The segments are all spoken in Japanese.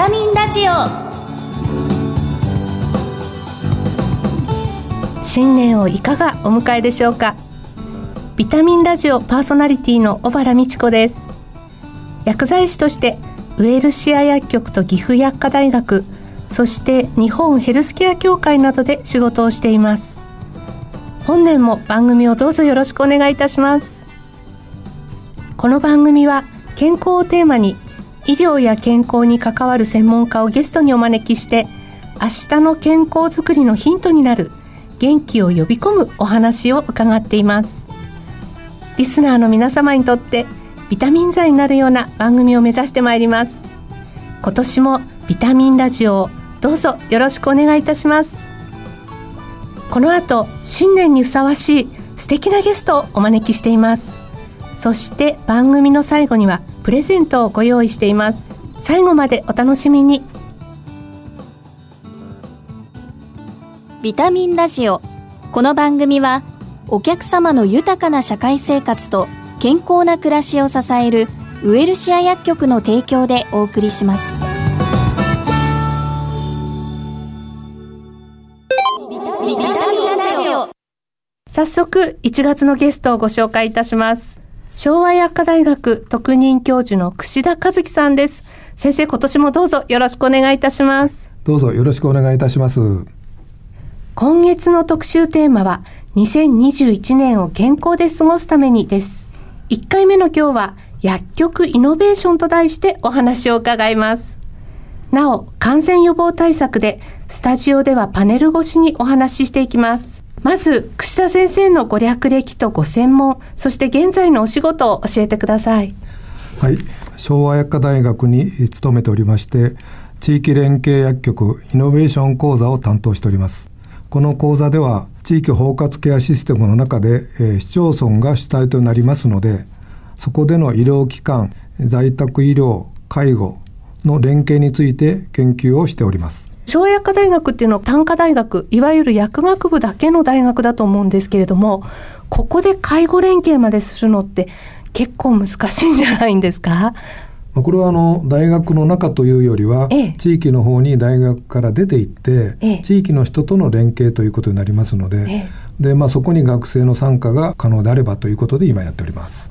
タミンラジオ。新年をいかがお迎えでしょうか？ビタミンラジオパーソナリティの小原美智子です。薬剤師としてウエルシア薬局と岐阜薬科大学そして日本ヘルスケア協会などで仕事をしています。本年も番組をどうぞよろしくお願いいたします。この番組は健康をテーマに医療や健康に関わる専門家をゲストにお招きして明日の健康づくりのヒントになる元気を呼び込むお話を伺っています。リスナーの皆様にとってビタミン剤になるような番組を目指してまいります。今年もビタミンラジオをどうぞよろしくお願いいたします。この後新年にふさわしい素敵なゲストをお招きしています。そして番組の最後にはプレゼントをご用意しています。最後までお楽しみに。ビタミンラジオ。この番組はお客様の豊かな社会生活と健康な暮らしを支えるウエルシア薬局の提供でお送りします。早速1月のゲストをご紹介いたします昭和薬科大学特任教授の串田和樹さんです。先生今年もどうぞよろしくお願いいたします。どうぞよろしくお願いいたします。今月の特集テーマは2021年を健康で過ごすためにです。1回目の今日は薬局イノベーションと題してお話を伺います。なお感染予防対策でスタジオではパネル越しにお話ししていきますまず串田先生のご略歴とご専門そして現在のお仕事を教えてください。はい。昭和薬科大学に勤めておりまして地域連携薬局イノベーション講座を担当しております。この講座では地域包括ケアシステムの中で、えー、市町村が主体となりますのでそこでの医療機関在宅医療介護の連携について研究をしております。昭和薬科大学っていうのは単科大学いわゆる薬学部だけの大学だと思うんですけれどもここで介護連携までするのって結構難しいんじゃないんですか？これはあの大学の中というよりは、ええ、地域の方に大学から出ていって、え、地域の人との連携ということになりますので,、でまあ、そこに学生の参加が可能であればということで今やっております。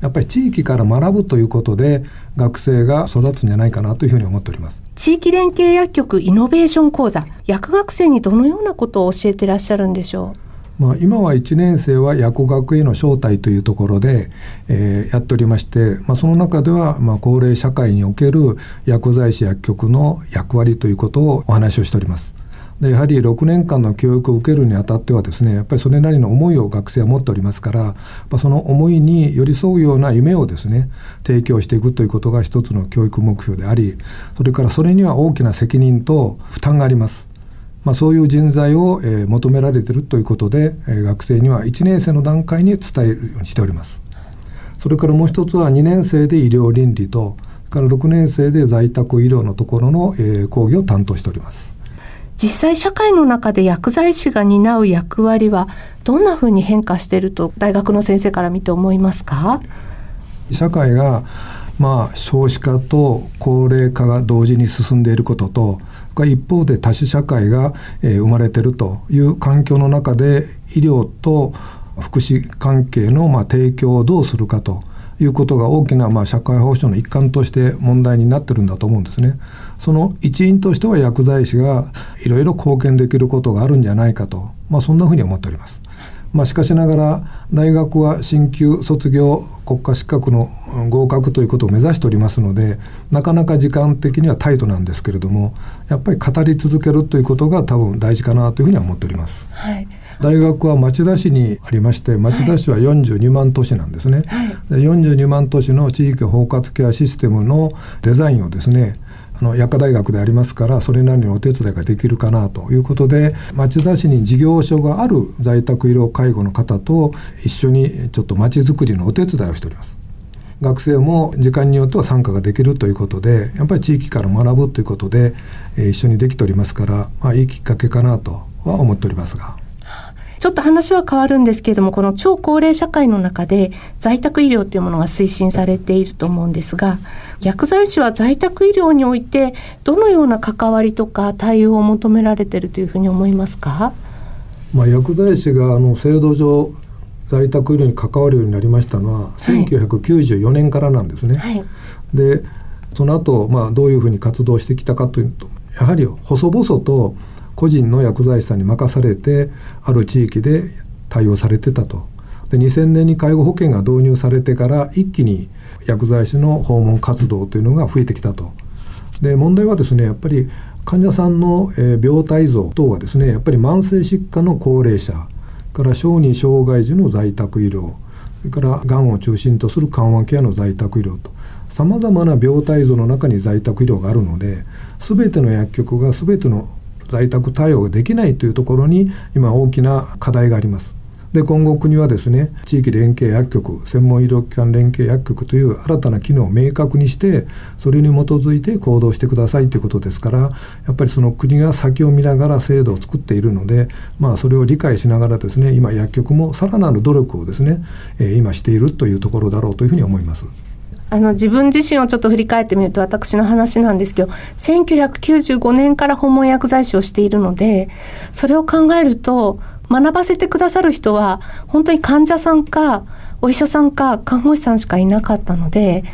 やっぱり地域から学ぶということで学生が育つんじゃないかなというふうに思っております地域連携薬局イノベーション講座薬学生にどのようなことを教えてらっしゃるんでしょう？まあ、今は1年生は薬学への招待というところで、えー、やっておりまして、まあ、その中では、まあ、高齢社会における薬剤師薬局の役割ということをお話をしております。でやはり6年間の教育を受けるにあたってはですねやっぱりそれなりの思いを学生は持っておりますからその思いに寄り添うような夢をですね提供していくということが一つの教育目標でありそれからそれには大きな責任と負担があります。まあ、そういう人材を、え、求められているということで、え、学生には1年生の段階に伝えるようにしております。それからもう一つは2年生で医療倫理とから6年生で在宅医療のところの、え、講義を担当しております。実際社会の中で薬剤師が担う役割はどんなふうに変化していると大学の先生から見て思いますか？社会がまあ少子化と高齢化が同時に進んでいることと一方で多種社会が、生まれているという環境の中で医療と福祉関係のま提供をどうするかと。いうことが大きなまあ社会保障の一環として問題になってるんだと思うんですね。その一因としては薬剤師がいろいろ貢献できることがあるんじゃないかと、まあ、そんなふうに思っております。まあ、しかしながら大学は進級卒業国家資格の合格ということを目指しておりますのでなかなか時間的にはタイトなんですけれどもやっぱり語り続けるということが多分大事かなというふうには思っております。はい大学は町田市にありまして町田市は42万都市なんですね、はい、で42万都市の地域包括ケアシステムのデザインをですねあの薬科大学でありますからそれなりのお手伝いができるかなということで町田市に事業所がある在宅医療介護の方と一緒にちょっと町づくりのお手伝いをしております。学生も時間によっては参加ができるということでやっぱり地域から学ぶということで、えー、一緒にできておりますから、まあ、いいきっかけかなとは思っておりますが。ちょっと話は変わるんですけれども、この超高齢社会の中で在宅医療というものが推進されていると思うんですが、薬剤師は在宅医療においてどのような関わりとか対応を求められているというふうに思いますか？まあ、薬剤師があの制度上在宅医療に関わるようになりましたのは、はい、1994年からなんですね。はい、でその後、まあどういうふうに活動してきたかというとやはり細々と個人の薬剤師さんに任されてある地域で対応されてたと。で2000年に介護保険が導入されてから一気に薬剤師の訪問活動というのが増えてきたと。で問題はですねやっぱり患者さんの、え病態像等はですねやっぱり慢性疾患の高齢者から小児障害児の在宅医療それからがんを中心とする緩和ケアの在宅医療とさまざまな病態像の中に在宅医療があるので全ての薬局が全ての在宅対応ができないというところに今大きな課題があります。で今後国はですね地域連携薬局専門医療機関連携薬局という新たな機能を明確にしてそれに基づいて行動してくださいということですからやっぱりその国が先を見ながら制度を作っているので、まあ、それを理解しながらですね今薬局もさらなる努力をですね、え、今しているというところだろうというふうに思います。あの自分自身をちょっと振り返ってみると私の話なんですけど1995年から訪問薬剤師をしているのでそれを考えると学ばせてくださる人は本当に患者さんかお医者さんか看護師さんしかいなかったので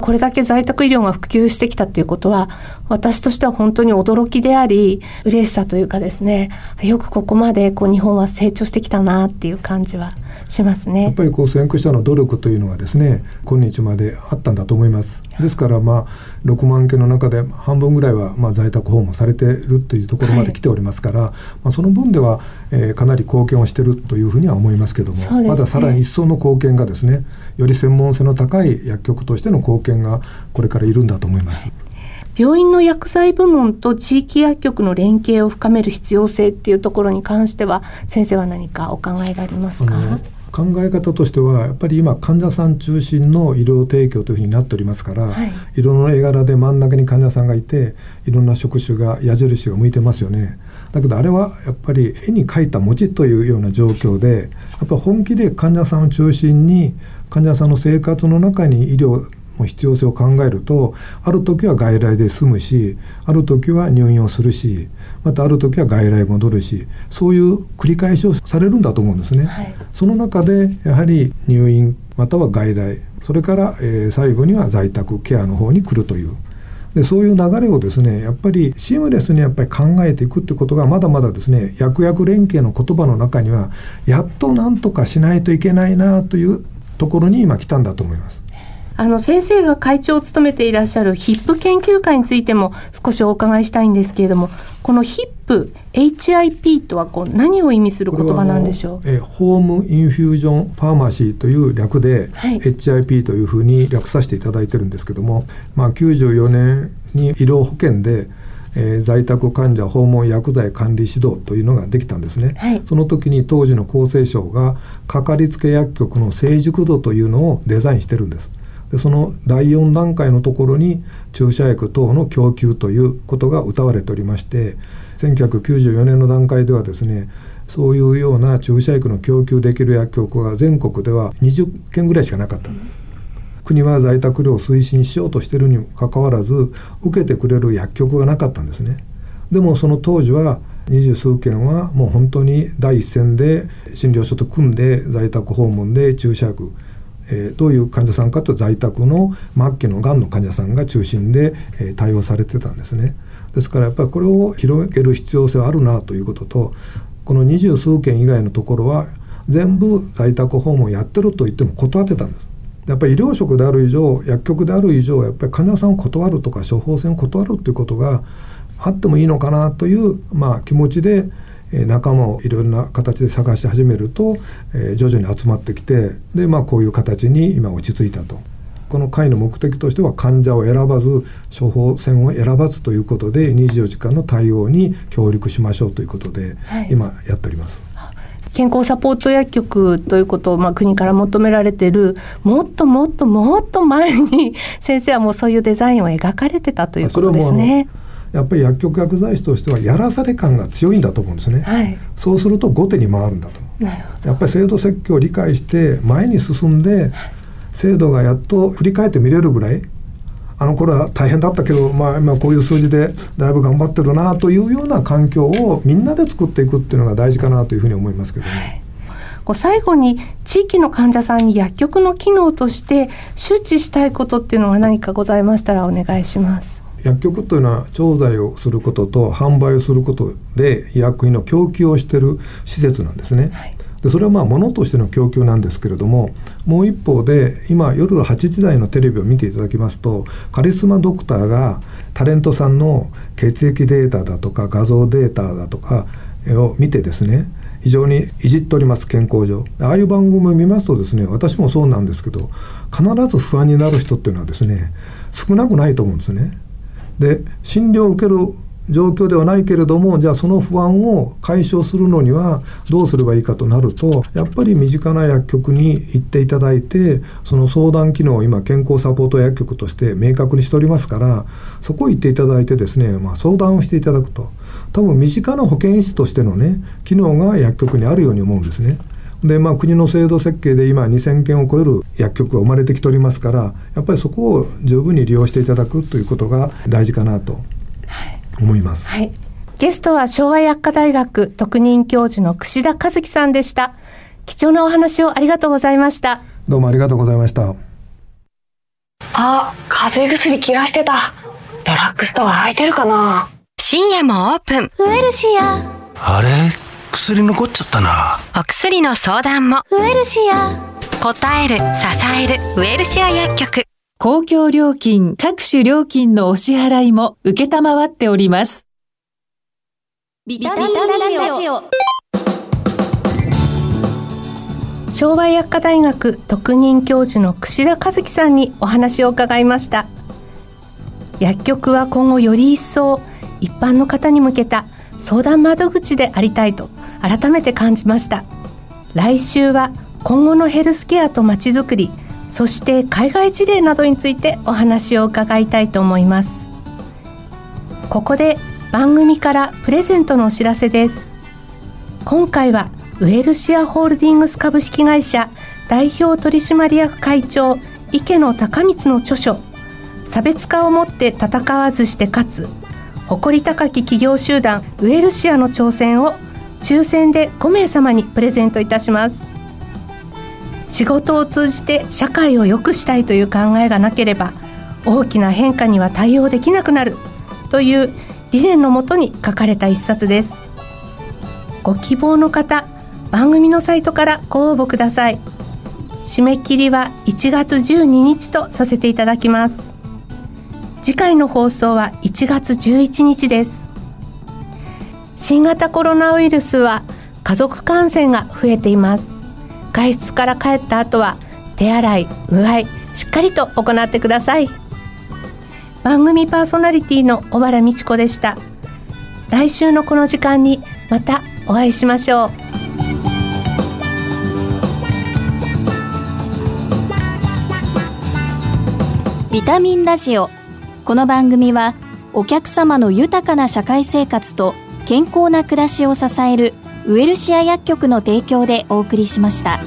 これだけ在宅医療が普及してきたということは私としては本当に驚きであり嬉しさというかですねよくここまでこう日本は成長してきたなっていう感じはしますね。やっぱりこう先駆者の努力というのがですね今日まであったんだと思います。ですからまあ6万件の中で半分ぐらいはまあ在宅訪問されているというところまで来ておりますから、はい、まあ、その分では、えー、かなり貢献をしているというふうには思いますけども、ね、まださらに一層の貢献がですねより専門性の高い薬局としての貢献がこれからいるんだと思います。病院の薬剤部門と地域薬局の連携を深める必要性っていうところに関しては先生は何かお考えがありますか？考え方としてはやっぱり今患者さん中心の医療提供というふうになっておりますから、はい、いろんな絵柄で真ん中に患者さんがいていろんな職種が矢印が向いてますよね。だけどあれはやっぱり絵に描いた餅というような状況でやっぱ本気で患者さんを中心に患者さんの生活の中に医療の必要性を考えるとある時は外来で済むしある時は入院をするしまたある時は外来戻るしそういう繰り返しをされるんだと思うんですね。はい、その中でやはり入院または外来それから、えー、最後には在宅ケアの方に来るという。でそういう流れをですねやっぱりシームレスにやっぱり考えていくってことがまだまだですね薬薬連携の言葉の中にはやっとなんとかしないといけないなというところに今来たんだと思います。あの先生が会長を務めていらっしゃるヒップ研究会についても少しお伺いしたいんですけれどもこのヒップ HIP とはこう何を意味する言葉なんでしょう？えホームインフュージョンファーマシーという略で、はい、HIP というふうに略させていただいてるんですけども、まあ、94年に医療保険でえー、在宅患者訪問薬剤管理指導というのができたんですね、はい、その時に当時の厚生省がかかりつけ薬局の成熟度というのをデザインしてるんですでその第4段階のところに注射薬等の供給ということが謳われておりまして1994年の段階ではですねそういうような注射薬の供給できる薬局が全国では20件ぐらいしかなかったんです。国は在宅療を推進しようとしているにもかかわらず受けてくれる薬局がなかったんですね。でもその当時は二十数件はもう本当に第一線で診療所と組んで在宅訪問で注射薬えー、どういう患者さんかと在宅の末期のがんの患者さんが中心で、えー、対応されてたんですね。ですからやっぱりこれを広げる必要性はあるなということとこの二十数件以外のところは全部在宅訪問やってると言っても断ってたんです。やっぱり医療職である以上薬局である以上やっぱり患者さんを断るとか処方箋を断るということがあってもいいのかなという、まあ、気持ちで仲間をいろんな形で探し始めると、えー、徐々に集まってきてで、まあ、こういう形に今落ち着いたと。この会の目的としては患者を選ばず処方箋を選ばずということで24時間の対応に協力しましょうということで、はい、今やっております。健康サポート薬局ということを、まあ、国から求められてるもっともっともっと前に先生はもうそういうデザインを描かれてたということですね。やっぱり薬局薬剤師としてはやらされ感が強いんだと思うんですね、はい、そうすると後手に回るんだと。やっぱり制度設計を理解して前に進んで制度がやっと振り返って見れるぐらいあの頃は大変だったけど、まあ、今こういう数字でだいぶ頑張ってるなというような環境をみんなで作っていくっていうのが大事かなというふうに思いますけどね。はい。こう最後に地域の患者さんに薬局の機能として周知したいことっていうのが何かございましたらお願いします。薬局というのは調剤をすることと販売をすることで医薬品の供給をしている施設なんですね。はいでそれはまあ物としての供給なんですけれどももう一方で今夜8時台のテレビを見ていただきますとカリスマドクターがタレントさんの血液データだとか画像データだとかを見てですね非常にいじっております健康上ああいう番組を見ますとですね私もそうなんですけど必ず不安になる人っていうのはですね少なくないと思うんですね。で診療を受ける状況ではないけれどもじゃあその不安を解消するのにはどうすればいいかとなるとやっぱり身近な薬局に行っていただいてその相談機能を今健康サポート薬局として明確にしておりますからそこ行っていただいてですね、まあ、相談をしていただくと多分身近な保健室としてのね機能が薬局にあるように思うんですね。でまあ、国の制度設計で今2000件を超える薬局が生まれてきておりますからやっぱりそこを十分に利用していただくということが大事かなと思います。はい、ゲストは昭和薬科大学特任教授の串田和樹さんでした。貴重なお話をありがとうございました。どうもありがとうございました。あ、風邪薬切らしてた。ドラッグストア空いてるかな深夜もオープン。ウエルシア。あれ？薬残っちゃったな。お薬の相談も。ウエルシア。答える、支える、ウエルシア薬局。公共料金、各種料金のお支払いも受けたまわっております。ビタミンラジオ。昭和薬科大学特任教授の串田和樹さんにお話を伺いました薬局は今後より一層一般の方に向けた相談窓口でありたいと改めて感じました。来週は今後のヘルスケアとまちづくりそして海外事例などについてお話を伺いたいと思います。ここで番組からプレゼントのお知らせです。今回はウェルシアホールディングス株式会社代表取締役会長池野孝光の著書差別化をもって戦わずして勝つ誇り高き企業集団ウェルシアの挑戦を抽選で5名様にプレゼントいたします。仕事を通じて社会を良くしたいという考えがなければ大きな変化には対応できなくなるという理念のもとに書かれた一冊です。ご希望の方番組のサイトからご応募ください。締め切りは1月12日とさせていただきます。次回の放送は1月11日です。新型コロナウイルスは家族感染が増えています。外出から帰った後は手洗いうがいしっかりと行ってください。番組パーソナリティの小原美智子でした。来週のこの時間にまたお会いしましょう。ビタミンラジオ。この番組はお客様の豊かな社会生活と健康な暮らしを支えるウエルシア薬局の提供でお送りしました。